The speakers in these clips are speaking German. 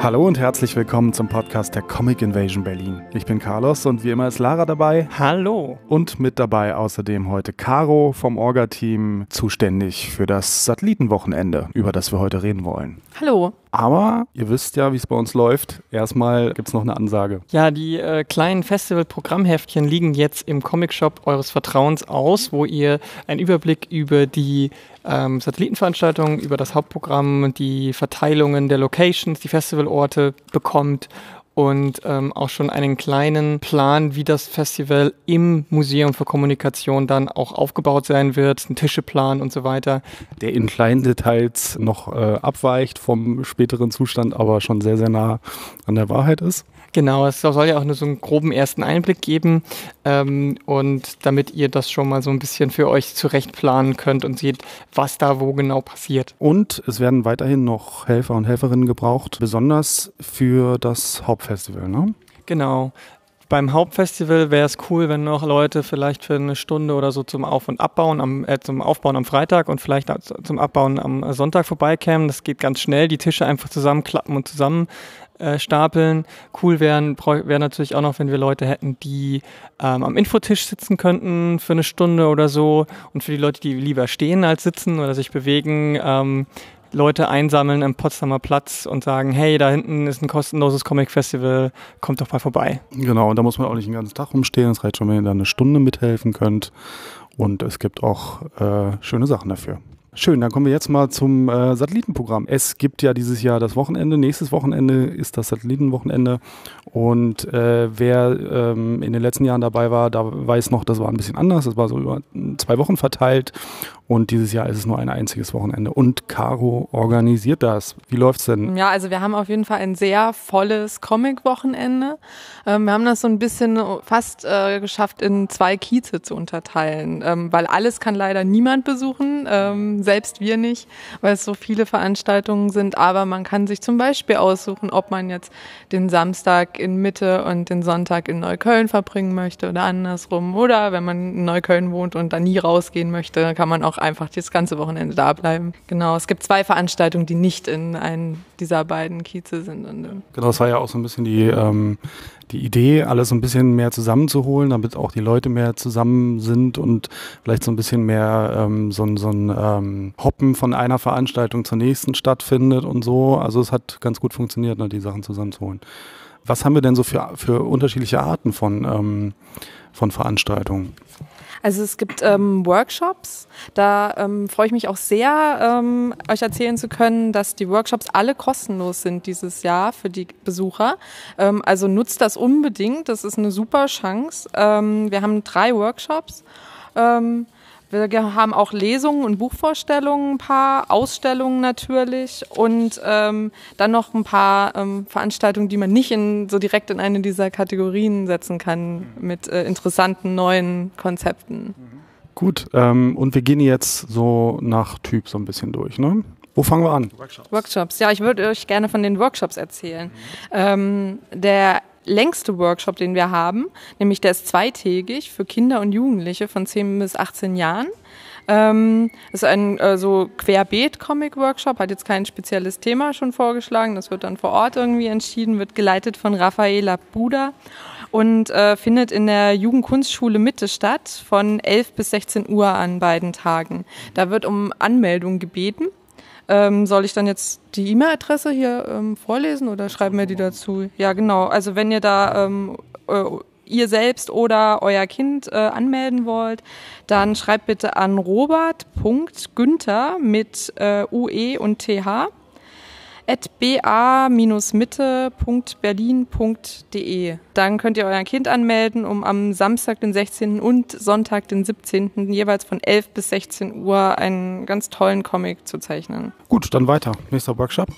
Hallo und herzlich willkommen zum Podcast der Comic Invasion Berlin. Ich bin Carlos und wie immer ist Lara dabei. Hallo. Und mit dabei außerdem heute Caro vom Orga-Team, zuständig für das Satellitenwochenende, über das wir heute reden wollen. Hallo. Aber ihr wisst ja, wie es bei uns läuft. Erstmal gibt es noch eine Ansage. Ja, die äh, kleinen Festival-Programmheftchen liegen jetzt im Comic-Shop eures Vertrauens aus, wo ihr einen Überblick über die ähm, Satellitenveranstaltungen, über das Hauptprogramm, die Verteilungen der Locations, die Festivalorte bekommt und ähm, auch schon einen kleinen Plan, wie das Festival im Museum für Kommunikation dann auch aufgebaut sein wird, ein Tischeplan und so weiter. Der in kleinen Details noch äh, abweicht vom späteren Zustand, aber schon sehr, sehr nah an der Wahrheit ist. Genau, es soll ja auch nur so einen groben ersten Einblick geben ähm, und damit ihr das schon mal so ein bisschen für euch zurecht planen könnt und seht, was da wo genau passiert. Und es werden weiterhin noch Helfer und Helferinnen gebraucht, besonders für das Hauptfestival, ne? Genau. Beim Hauptfestival wäre es cool, wenn noch Leute vielleicht für eine Stunde oder so zum Auf- und Abbauen, am, äh, zum Aufbauen am Freitag und vielleicht zum Abbauen am Sonntag vorbeikämen. Das geht ganz schnell, die Tische einfach zusammenklappen und zusammen äh, stapeln. Cool wäre wär natürlich auch noch, wenn wir Leute hätten, die ähm, am Infotisch sitzen könnten für eine Stunde oder so. Und für die Leute, die lieber stehen als sitzen oder sich bewegen, ähm, Leute einsammeln am Potsdamer Platz und sagen, hey, da hinten ist ein kostenloses Comic-Festival, kommt doch mal vorbei. Genau, und da muss man auch nicht den ganzen Tag rumstehen. Es reicht schon, wenn ihr da eine Stunde mithelfen könnt. Und es gibt auch äh, schöne Sachen dafür. Schön, dann kommen wir jetzt mal zum äh, Satellitenprogramm. Es gibt ja dieses Jahr das Wochenende, nächstes Wochenende ist das Satellitenwochenende und äh, wer ähm, in den letzten Jahren dabei war, da weiß noch, das war ein bisschen anders, das war so über zwei Wochen verteilt und dieses Jahr ist es nur ein einziges Wochenende. Und Caro organisiert das. Wie läuft's denn? Ja, also wir haben auf jeden Fall ein sehr volles Comic-Wochenende. Ähm, wir haben das so ein bisschen fast äh, geschafft, in zwei Kieze zu unterteilen, ähm, weil alles kann leider niemand besuchen, ähm, selbst wir nicht, weil es so viele Veranstaltungen sind. Aber man kann sich zum Beispiel aussuchen, ob man jetzt den Samstag in Mitte und den Sonntag in Neukölln verbringen möchte oder andersrum. Oder wenn man in Neukölln wohnt und da nie rausgehen möchte, kann man auch einfach das ganze Wochenende da bleiben. Genau, es gibt zwei Veranstaltungen, die nicht in einem dieser beiden Kieze sind. Und, genau, das war ja auch so ein bisschen die, ähm, die Idee, alles so ein bisschen mehr zusammenzuholen, damit auch die Leute mehr zusammen sind und vielleicht so ein bisschen mehr ähm, so, so ein ähm, Hoppen von einer Veranstaltung zur nächsten stattfindet und so. Also es hat ganz gut funktioniert, ne, die Sachen zusammenzuholen. Was haben wir denn so für, für unterschiedliche Arten von, ähm, von Veranstaltungen? Also es gibt ähm, Workshops. Da ähm, freue ich mich auch sehr, ähm, euch erzählen zu können, dass die Workshops alle kostenlos sind dieses Jahr für die Besucher. Ähm, also nutzt das unbedingt. Das ist eine super Chance. Ähm, wir haben drei Workshops. Ähm, wir haben auch Lesungen und Buchvorstellungen, ein paar Ausstellungen natürlich und ähm, dann noch ein paar ähm, Veranstaltungen, die man nicht in, so direkt in eine dieser Kategorien setzen kann mit äh, interessanten neuen Konzepten. Gut, ähm, und wir gehen jetzt so nach Typ so ein bisschen durch, ne? Wo fangen wir an? Workshops. Workshops. Ja, ich würde euch gerne von den Workshops erzählen. Mhm. der längste Workshop, den wir haben, nämlich der ist zweitägig für Kinder und Jugendliche von 10 bis 18 Jahren. Ähm, ist ein äh, so Querbeet-Comic-Workshop, hat jetzt kein spezielles Thema schon vorgeschlagen, das wird dann vor Ort irgendwie entschieden, wird geleitet von Raffaela Buda und äh, findet in der Jugendkunstschule Mitte statt von 11 bis 16 Uhr an beiden Tagen. Da wird um Anmeldung gebeten. Ähm, soll ich dann jetzt die E-Mail-Adresse hier ähm, vorlesen oder schreiben wir die dazu? Ja, genau. Also wenn ihr da ähm, äh, ihr selbst oder euer Kind äh, anmelden wollt, dann schreibt bitte an robert.günther mit äh, UE und TH at ba-mitte.berlin.de. Dann könnt ihr euer Kind anmelden, um am Samstag, den 16. und Sonntag, den 17. jeweils von 11 bis 16 Uhr einen ganz tollen Comic zu zeichnen. Gut, dann weiter. Nächster Workshop. Ja.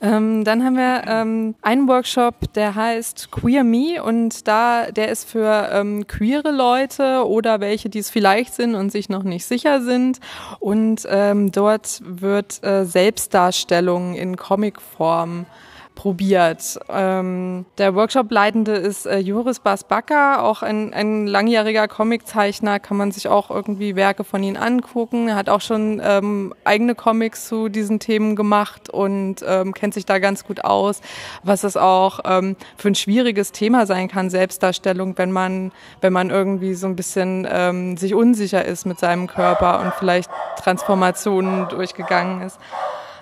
Ähm, dann haben wir ähm, einen Workshop, der heißt Queer Me und da der ist für ähm, queere Leute oder welche, die es vielleicht sind und sich noch nicht sicher sind. Und ähm, dort wird äh, Selbstdarstellung in Comicform probiert. Ähm, der Workshop-Leitende ist äh, Joris Basbacker, auch ein, ein langjähriger Comiczeichner, kann man sich auch irgendwie Werke von ihm angucken. Er hat auch schon ähm, eigene Comics zu diesen Themen gemacht und ähm, kennt sich da ganz gut aus, was es auch ähm, für ein schwieriges Thema sein kann, Selbstdarstellung, wenn man, wenn man irgendwie so ein bisschen ähm, sich unsicher ist mit seinem Körper und vielleicht Transformationen durchgegangen ist.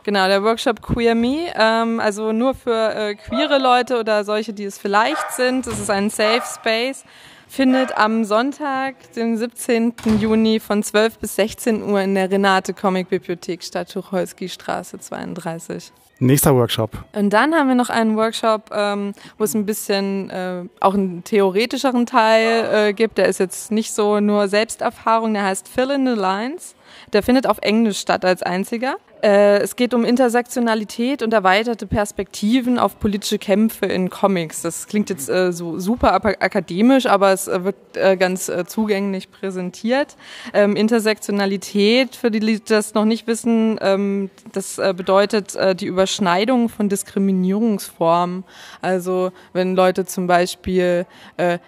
Genau, der Workshop Queer Me, ähm, also nur für äh, queere Leute oder solche, die es vielleicht sind. Es ist ein Safe Space findet am Sonntag, den 17. Juni von 12 bis 16 Uhr in der Renate Comic Bibliothek statt, Tucholsky Straße 32. Nächster Workshop. Und dann haben wir noch einen Workshop, ähm, wo es ein bisschen äh, auch einen theoretischeren Teil äh, gibt. Der ist jetzt nicht so nur Selbsterfahrung, der heißt Fill in the Lines. Der findet auf Englisch statt als einziger. Äh, es geht um Intersektionalität und erweiterte Perspektiven auf politische Kämpfe in Comics. Das klingt jetzt äh, so super akademisch, aber es äh, wird ganz zugänglich präsentiert. Ähm, Intersektionalität, für die, die das noch nicht wissen, ähm, das bedeutet die Überschneidung von Diskriminierungsformen. Also wenn Leute zum Beispiel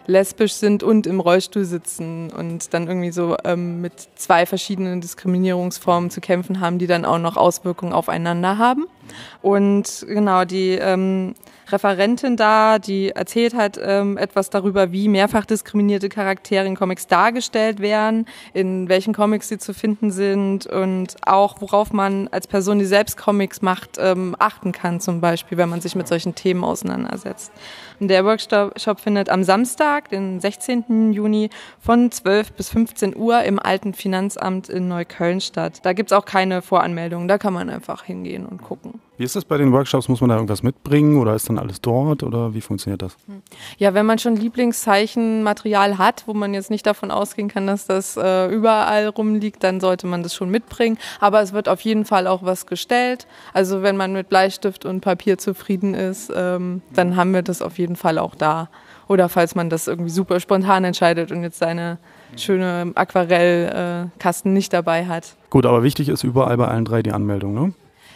lesbisch sind und im Rollstuhl sitzen und dann irgendwie so ähm, mit zwei verschiedenen Diskriminierungsformen zu kämpfen haben, die dann auch noch Auswirkungen aufeinander haben. Und genau, die ähm, Referentin da, die erzählt halt ähm, etwas darüber, wie mehrfach diskriminierte Charaktere in Comics dargestellt werden, in welchen Comics sie zu finden sind und auch worauf man als Person, die selbst Comics macht, ähm, achten kann, zum Beispiel, wenn man sich mit solchen Themen auseinandersetzt. Und der Workshop findet am Samstag, den 16. Juni von 12 bis 15 Uhr im alten Finanzamt in Neukölln statt. Da gibt's auch keine Voranmeldung, da kann man einfach hingehen und gucken. Wie ist das bei den Workshops? Muss man da irgendwas mitbringen oder ist dann alles dort oder wie funktioniert das? Ja, wenn man schon Lieblingszeichenmaterial hat, wo man jetzt nicht davon ausgehen kann, dass das äh, überall rumliegt, dann sollte man das schon mitbringen. Aber es wird auf jeden Fall auch was gestellt. Also wenn man mit Bleistift und Papier zufrieden ist, ähm, dann haben wir das auf jeden Fall auch da. Oder falls man das irgendwie super spontan entscheidet und jetzt seine schöne Aquarellkasten äh, nicht dabei hat. Gut, aber wichtig ist überall bei allen drei die Anmeldung, ne?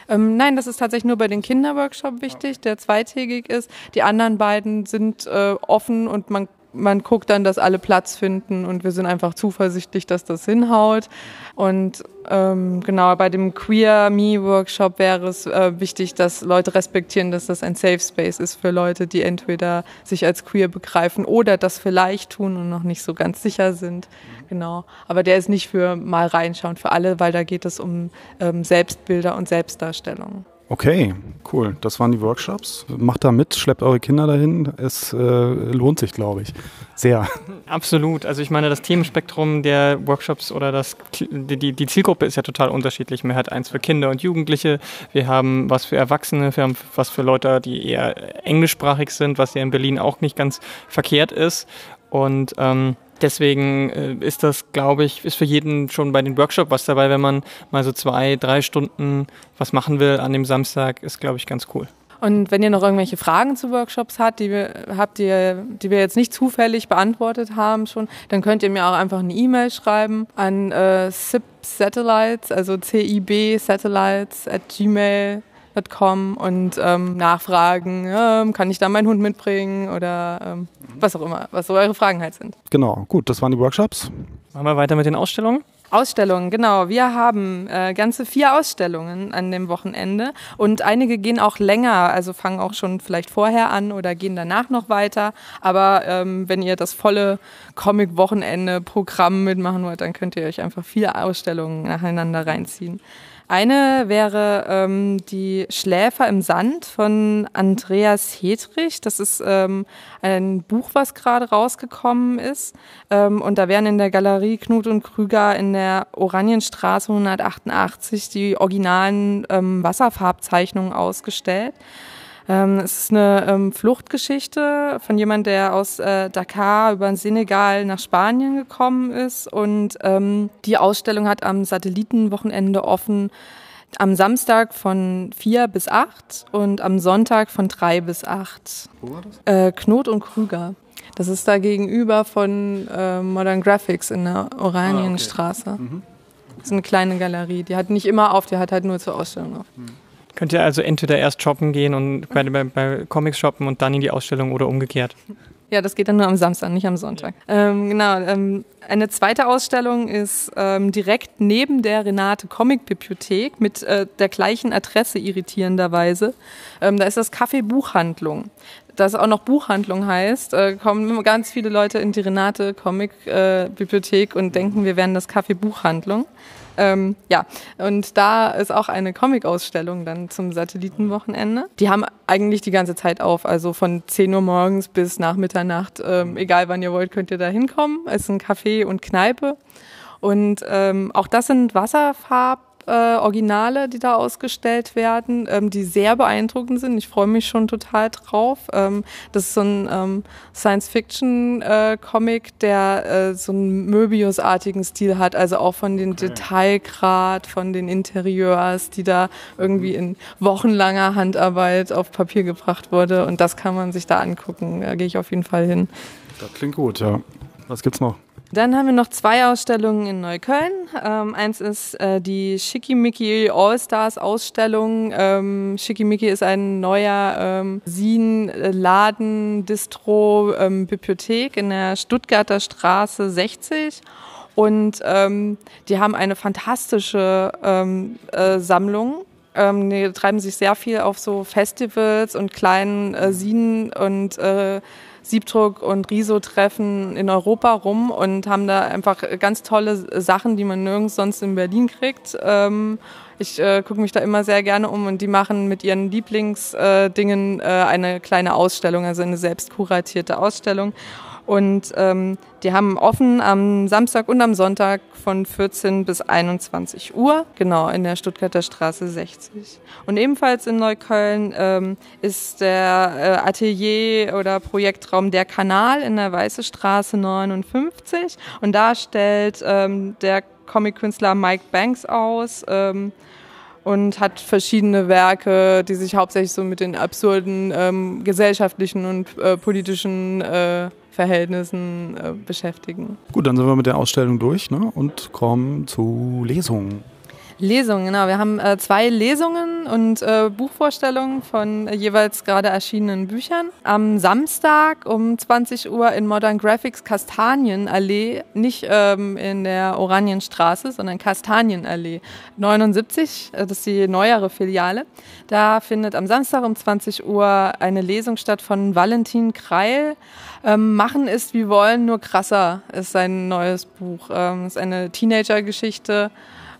Ähm, nein, das ist tatsächlich nur bei den Kinderworkshop wichtig, der zweitägig ist. Die anderen beiden sind äh, offen und man man guckt dann, dass alle Platz finden und wir sind einfach zuversichtlich, dass das hinhaut. Und ähm, genau, bei dem Queer Me Workshop wäre es äh, wichtig, dass Leute respektieren, dass das ein Safe Space ist für Leute, die entweder sich als queer begreifen oder das vielleicht tun und noch nicht so ganz sicher sind. Genau. Aber der ist nicht für mal reinschauen für alle, weil da geht es um ähm, Selbstbilder und Selbstdarstellung. Okay, cool. Das waren die Workshops. Macht da mit, schleppt eure Kinder dahin. Es äh, lohnt sich, glaube ich, sehr. Absolut. Also ich meine, das Themenspektrum der Workshops oder das, die, die Zielgruppe ist ja total unterschiedlich. Man hat eins für Kinder und Jugendliche, wir haben was für Erwachsene, wir haben was für Leute, die eher englischsprachig sind, was ja in Berlin auch nicht ganz verkehrt ist. Und ähm, Deswegen äh, ist das, glaube ich, ist für jeden schon bei den Workshops was dabei, wenn man mal so zwei, drei Stunden was machen will an dem Samstag, ist, glaube ich, ganz cool. Und wenn ihr noch irgendwelche Fragen zu Workshops habt, die wir, habt ihr, die wir jetzt nicht zufällig beantwortet haben schon, dann könnt ihr mir auch einfach eine E-Mail schreiben an äh, CIB Satellites, also CIB Satellites at gmail.com kommen und ähm, nachfragen, ähm, kann ich da meinen Hund mitbringen oder ähm, was auch immer, was so eure Fragen halt sind. Genau, gut, das waren die Workshops. Machen wir weiter mit den Ausstellungen? Ausstellungen, genau. Wir haben äh, ganze vier Ausstellungen an dem Wochenende und einige gehen auch länger, also fangen auch schon vielleicht vorher an oder gehen danach noch weiter. Aber ähm, wenn ihr das volle Comic-Wochenende-Programm mitmachen wollt, dann könnt ihr euch einfach vier Ausstellungen nacheinander reinziehen. Eine wäre ähm, die Schläfer im Sand von Andreas Hedrich. Das ist ähm, ein Buch, was gerade rausgekommen ist. Ähm, und da werden in der Galerie Knut und Krüger in der Oranienstraße 188 die originalen ähm, Wasserfarbzeichnungen ausgestellt. Ähm, es ist eine ähm, Fluchtgeschichte von jemand, der aus äh, Dakar über den Senegal nach Spanien gekommen ist. Und ähm, die Ausstellung hat am Satellitenwochenende offen am Samstag von vier bis acht und am Sonntag von drei bis acht. Wo war das? Äh, Knot und Krüger. Das ist da gegenüber von äh, Modern Graphics in der Oranienstraße. Ah, okay. mhm. Das ist eine kleine Galerie. Die hat nicht immer auf, die hat halt nur zur Ausstellung auf. Mhm. Könnt ihr also entweder erst shoppen gehen und bei, bei, bei Comics shoppen und dann in die Ausstellung oder umgekehrt? Ja, das geht dann nur am Samstag, nicht am Sonntag. Ähm, genau. Ähm, eine zweite Ausstellung ist ähm, direkt neben der Renate Comic Bibliothek mit äh, der gleichen Adresse irritierenderweise. Ähm, da ist das Café Buchhandlung. Das auch noch Buchhandlung heißt, äh, kommen ganz viele Leute in die Renate Comic äh, Bibliothek und denken, wir wären das Café Buchhandlung. Ähm, ja, und da ist auch eine Comic-Ausstellung dann zum Satellitenwochenende. Die haben eigentlich die ganze Zeit auf, also von 10 Uhr morgens bis nach Mitternacht. Ähm, egal wann ihr wollt, könnt ihr da hinkommen. Es ist ein Café und Kneipe. Und ähm, auch das sind Wasserfarben äh, Originale, die da ausgestellt werden, ähm, die sehr beeindruckend sind. Ich freue mich schon total drauf. Ähm, das ist so ein ähm, Science-Fiction-Comic, äh, der äh, so einen Möbius-artigen Stil hat, also auch von den okay. Detailgrad, von den Interieurs, die da irgendwie in wochenlanger Handarbeit auf Papier gebracht wurde. Und das kann man sich da angucken. Da gehe ich auf jeden Fall hin. Das klingt gut, ja. Was gibt's noch? Dann haben wir noch zwei Ausstellungen in Neukölln. Ähm, eins ist äh, die Schickimicki All-Stars Ausstellung. Ähm, Schickimicki ist ein neuer ähm, Sin-Laden, Distro, ähm, Bibliothek in der Stuttgarter Straße 60. Und ähm, die haben eine fantastische ähm, äh, Sammlung. Ähm, die treiben sich sehr viel auf so Festivals und kleinen äh, Sinen und äh, Siebdruck und Riso-Treffen in Europa rum und haben da einfach ganz tolle Sachen, die man nirgends sonst in Berlin kriegt. Ähm, ich äh, gucke mich da immer sehr gerne um und die machen mit ihren Lieblingsdingen äh, eine kleine Ausstellung, also eine selbst kuratierte Ausstellung. Und ähm, die haben offen am Samstag und am Sonntag von 14 bis 21 Uhr, genau in der Stuttgarter Straße 60. Und ebenfalls in Neukölln ähm, ist der äh, Atelier oder Projektraum Der Kanal in der Weiße Straße 59. Und da stellt ähm, der Comic-Künstler Mike Banks aus. Ähm, und hat verschiedene Werke, die sich hauptsächlich so mit den absurden ähm, gesellschaftlichen und äh, politischen äh, Verhältnissen äh, beschäftigen. Gut, dann sind wir mit der Ausstellung durch ne? und kommen zu Lesungen. Lesungen, genau. Wir haben äh, zwei Lesungen und äh, Buchvorstellungen von äh, jeweils gerade erschienenen Büchern. Am Samstag um 20 Uhr in Modern Graphics Kastanienallee, nicht ähm, in der Oranienstraße, sondern Kastanienallee 79, äh, das ist die neuere Filiale. Da findet am Samstag um 20 Uhr eine Lesung statt von Valentin Kreil. Ähm, Machen ist wie wollen, nur krasser ist sein neues Buch. Ähm, ist eine Teenager-Geschichte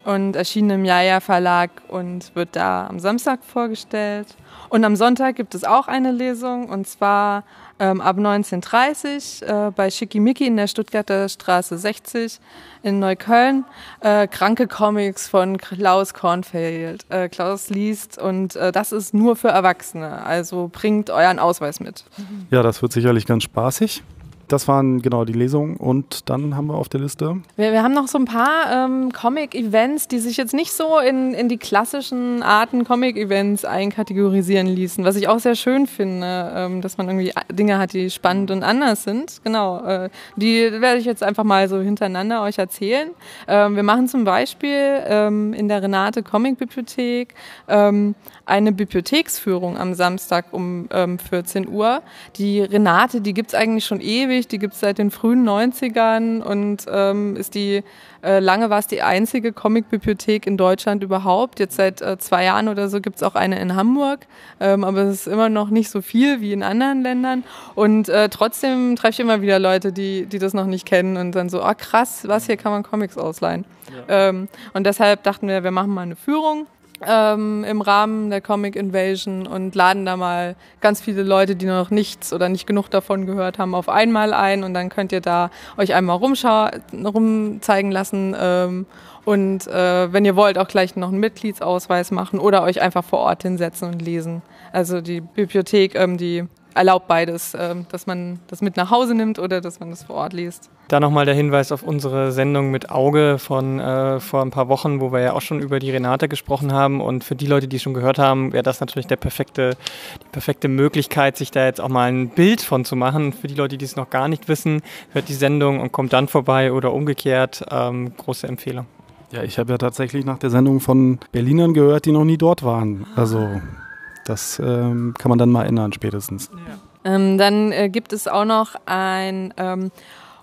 und erschien im Jaja Verlag und wird da am Samstag vorgestellt. Und am Sonntag gibt es auch eine Lesung und zwar ähm, ab 19.30 äh, bei Schickimicki in der Stuttgarter Straße 60 in Neukölln. Äh, kranke Comics von Klaus Kornfeld. Äh, Klaus liest und äh, das ist nur für Erwachsene. Also bringt euren Ausweis mit. Ja, das wird sicherlich ganz spaßig. Das waren genau die Lesungen und dann haben wir auf der Liste. Wir, wir haben noch so ein paar ähm, Comic-Events, die sich jetzt nicht so in, in die klassischen Arten Comic-Events einkategorisieren ließen, was ich auch sehr schön finde, ähm, dass man irgendwie Dinge hat, die spannend und anders sind. Genau, äh, die werde ich jetzt einfach mal so hintereinander euch erzählen. Ähm, wir machen zum Beispiel ähm, in der Renate Comic Bibliothek ähm, eine Bibliotheksführung am Samstag um 14 ähm, Uhr. Die Renate, die gibt es eigentlich schon ewig die gibt es seit den frühen 90ern und ähm, ist die, äh, lange war es die einzige Comicbibliothek in Deutschland überhaupt. Jetzt seit äh, zwei Jahren oder so gibt es auch eine in Hamburg, ähm, aber es ist immer noch nicht so viel wie in anderen Ländern. Und äh, trotzdem treffe ich immer wieder Leute, die, die das noch nicht kennen und dann so, ah oh, krass, was, hier kann man Comics ausleihen. Ja. Ähm, und deshalb dachten wir, wir machen mal eine Führung ähm, im Rahmen der Comic Invasion und laden da mal ganz viele Leute, die noch nichts oder nicht genug davon gehört haben, auf einmal ein und dann könnt ihr da euch einmal rumzeigen lassen ähm, und äh, wenn ihr wollt auch gleich noch einen Mitgliedsausweis machen oder euch einfach vor Ort hinsetzen und lesen. Also die Bibliothek, ähm, die erlaubt beides, ähm, dass man das mit nach Hause nimmt oder dass man das vor Ort liest. Da nochmal der Hinweis auf unsere Sendung mit Auge von äh, vor ein paar Wochen, wo wir ja auch schon über die Renate gesprochen haben. Und für die Leute, die schon gehört haben, wäre das natürlich der perfekte, die perfekte Möglichkeit, sich da jetzt auch mal ein Bild von zu machen. Für die Leute, die es noch gar nicht wissen, hört die Sendung und kommt dann vorbei oder umgekehrt. Ähm, große Empfehlung. Ja, ich habe ja tatsächlich nach der Sendung von Berlinern gehört, die noch nie dort waren. Also das ähm, kann man dann mal ändern spätestens. Ja. Ähm, dann äh, gibt es auch noch ein ähm,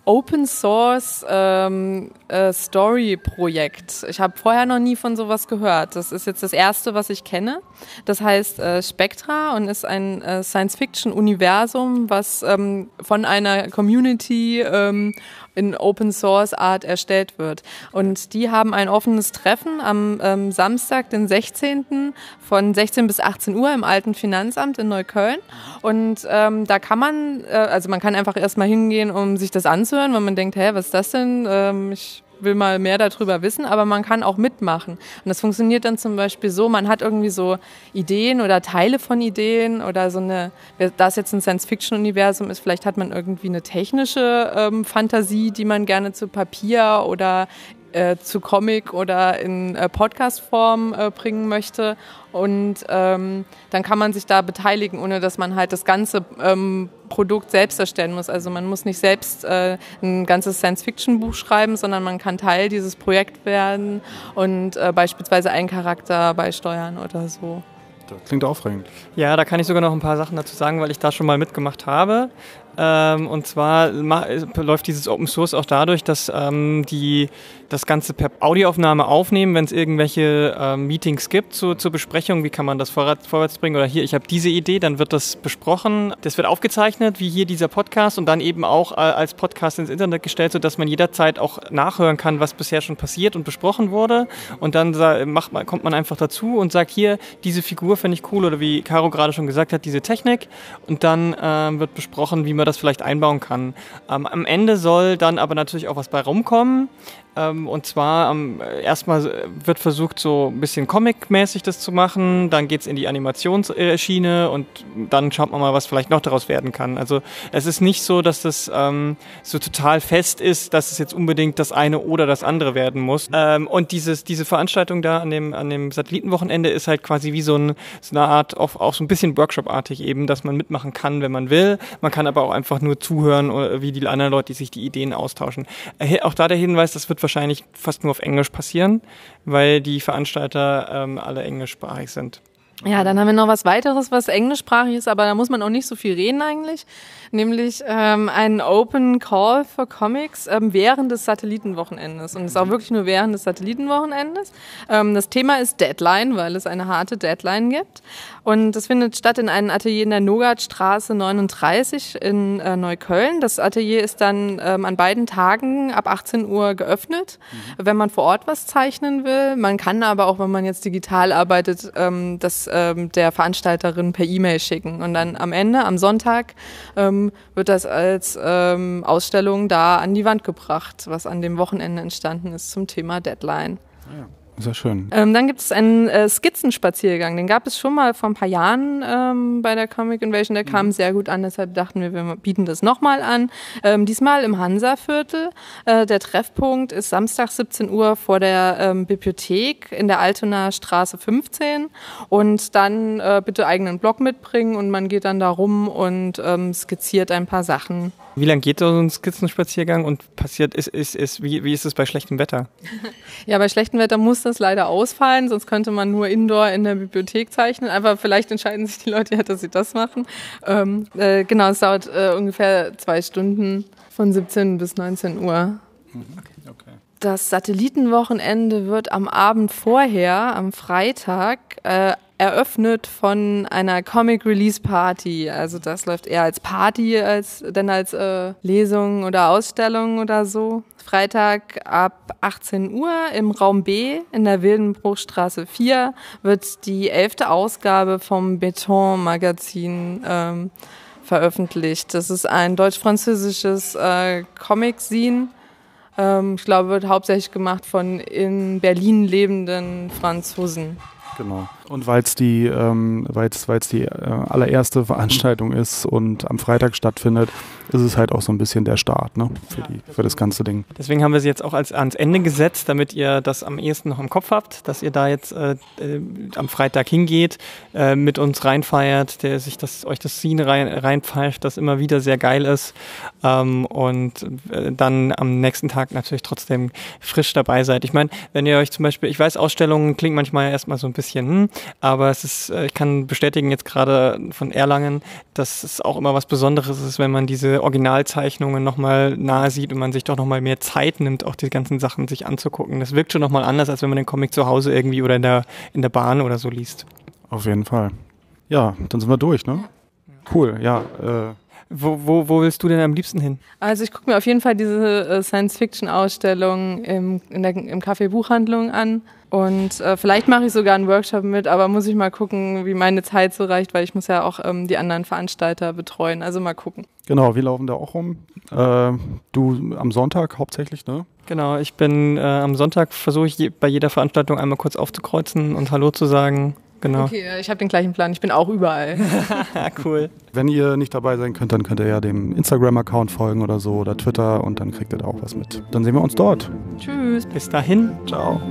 Open Source ähm, äh, Story Projekt. Ich habe vorher noch nie von sowas gehört. Das ist jetzt das erste, was ich kenne. Das heißt äh, Spectra und ist ein äh, Science-Fiction-Universum, was ähm, von einer Community ähm, in Open Source Art erstellt wird. Und die haben ein offenes Treffen am ähm, Samstag, den 16. von 16 bis 18 Uhr im alten Finanzamt in Neukölln. Und ähm, da kann man, äh, also man kann einfach erstmal hingehen, um sich das anzuhören, wenn man denkt, hä, was ist das denn? Ähm, ich will mal mehr darüber wissen, aber man kann auch mitmachen. Und das funktioniert dann zum Beispiel so, man hat irgendwie so Ideen oder Teile von Ideen oder so eine, da es jetzt ein Science-Fiction-Universum ist, vielleicht hat man irgendwie eine technische ähm, Fantasie, die man gerne zu Papier oder äh, zu Comic oder in äh, Podcast-Form äh, bringen möchte. Und ähm, dann kann man sich da beteiligen, ohne dass man halt das ganze ähm, Produkt selbst erstellen muss. Also man muss nicht selbst äh, ein ganzes Science-Fiction-Buch schreiben, sondern man kann Teil dieses Projekts werden und äh, beispielsweise einen Charakter beisteuern oder so. Das klingt aufregend. Ja, da kann ich sogar noch ein paar Sachen dazu sagen, weil ich da schon mal mitgemacht habe. Ähm, und zwar läuft dieses Open Source auch dadurch, dass ähm, die das Ganze per Audioaufnahme aufnehmen, wenn es irgendwelche ähm, Meetings gibt zu, zur Besprechung, wie kann man das vorwärts, vorwärts bringen oder hier, ich habe diese Idee, dann wird das besprochen. Das wird aufgezeichnet, wie hier dieser Podcast und dann eben auch äh, als Podcast ins Internet gestellt, sodass man jederzeit auch nachhören kann, was bisher schon passiert und besprochen wurde. Und dann macht kommt man einfach dazu und sagt, hier, diese Figur finde ich cool oder wie Caro gerade schon gesagt hat, diese Technik. Und dann äh, wird besprochen, wie man das vielleicht einbauen kann. Ähm, am Ende soll dann aber natürlich auch was bei rumkommen. Ähm, und zwar ähm, erstmal wird versucht, so ein bisschen Comic-mäßig das zu machen, dann geht es in die Animationsschiene und dann schaut man mal, was vielleicht noch daraus werden kann. Also es ist nicht so, dass das ähm, so total fest ist, dass es jetzt unbedingt das eine oder das andere werden muss. Ähm, und dieses, diese Veranstaltung da an dem, an dem Satellitenwochenende ist halt quasi wie so, ein, so eine Art, auch, auch so ein bisschen Workshop-artig eben, dass man mitmachen kann, wenn man will. Man kann aber auch einfach nur zuhören, äh, wie die anderen Leute, die sich die Ideen austauschen. Äh, auch da der Hinweis, das wird wahrscheinlich fast nur auf Englisch passieren, weil die Veranstalter ähm, alle englischsprachig sind. Ja, dann haben wir noch was weiteres, was englischsprachig ist, aber da muss man auch nicht so viel reden eigentlich, nämlich ähm, einen Open Call for Comics ähm, während des Satellitenwochenendes und es ist auch wirklich nur während des Satellitenwochenendes. Ähm, das Thema ist Deadline, weil es eine harte Deadline gibt und das findet statt in einem Atelier in der Nogatstraße 39 in äh, Neukölln. Das Atelier ist dann ähm, an beiden Tagen ab 18 Uhr geöffnet, mhm. wenn man vor Ort was zeichnen will. Man kann aber auch, wenn man jetzt digital arbeitet, ähm, das ähm, der Veranstalterin per E-Mail schicken. Und dann am Ende, am Sonntag, ähm, wird das als ähm, Ausstellung da an die Wand gebracht, was an dem Wochenende entstanden ist zum Thema Deadline. Ja. Sehr schön. Ähm, dann gibt es einen äh, Skizzenspaziergang. Den gab es schon mal vor ein paar Jahren ähm, bei der Comic Invasion. Der kam mhm. sehr gut an, deshalb dachten wir, wir bieten das nochmal an. Ähm, diesmal im Hansa-Viertel. Äh, der Treffpunkt ist Samstag 17 Uhr vor der ähm, Bibliothek in der Altonaer Straße 15. Und dann äh, bitte eigenen Blog mitbringen und man geht dann da rum und ähm, skizziert ein paar Sachen. Wie lange geht so ein Skizzenspaziergang und passiert ist, ist, ist, wie, wie ist es bei schlechtem Wetter? Ja, bei schlechtem Wetter muss das leider ausfallen, sonst könnte man nur indoor in der Bibliothek zeichnen. Aber vielleicht entscheiden sich die Leute ja, dass sie das machen. Ähm, äh, genau, es dauert äh, ungefähr zwei Stunden von 17 bis 19 Uhr. Mhm. Okay. Das Satellitenwochenende wird am Abend vorher, am Freitag, äh, eröffnet von einer Comic Release Party. Also das läuft eher als Party als denn als äh, Lesung oder Ausstellung oder so. Freitag ab 18 Uhr im Raum B in der Wildenbruchstraße 4 wird die elfte Ausgabe vom Beton Magazin ähm, veröffentlicht. Das ist ein deutsch-französisches äh, Comic-Scene. Ähm, ich glaube, wird hauptsächlich gemacht von in Berlin lebenden Franzosen. Genau. Und weil es die, ähm, weil's, weil's die äh, allererste Veranstaltung ist und am Freitag stattfindet, ist es halt auch so ein bisschen der Start ne, für, die, für das ganze Ding. Deswegen haben wir sie jetzt auch als, ans Ende gesetzt, damit ihr das am ehesten noch im Kopf habt, dass ihr da jetzt äh, äh, am Freitag hingeht, äh, mit uns reinfeiert, der sich das, euch das Scene rein, reinpfeift, das immer wieder sehr geil ist ähm, und äh, dann am nächsten Tag natürlich trotzdem frisch dabei seid. Ich meine, wenn ihr euch zum Beispiel, ich weiß, Ausstellungen klingt manchmal erstmal so ein bisschen, hm, aber es ist, äh, ich kann bestätigen jetzt gerade von Erlangen, dass es auch immer was Besonderes ist, wenn man diese Originalzeichnungen nochmal nahe sieht und man sich doch nochmal mehr Zeit nimmt, auch die ganzen Sachen sich anzugucken. Das wirkt schon nochmal anders, als wenn man den Comic zu Hause irgendwie oder in der, in der Bahn oder so liest. Auf jeden Fall. Ja, dann sind wir durch, ne? Cool, ja. Äh wo, wo, wo willst du denn am liebsten hin? Also ich gucke mir auf jeden Fall diese äh, Science-Fiction-Ausstellung im, in der, im Café Buchhandlung an. Und äh, vielleicht mache ich sogar einen Workshop mit, aber muss ich mal gucken, wie meine Zeit so reicht, weil ich muss ja auch ähm, die anderen Veranstalter betreuen. Also mal gucken. Genau, wir laufen da auch rum. Äh, du am Sonntag hauptsächlich, ne? Genau, ich bin äh, am Sonntag, versuche ich je, bei jeder Veranstaltung einmal kurz aufzukreuzen und Hallo zu sagen. Genau. Okay, ich habe den gleichen Plan. Ich bin auch überall. cool. Wenn ihr nicht dabei sein könnt, dann könnt ihr ja dem Instagram-Account folgen oder so oder Twitter und dann kriegt ihr da auch was mit. Dann sehen wir uns dort. Tschüss. Bis dahin. Ciao.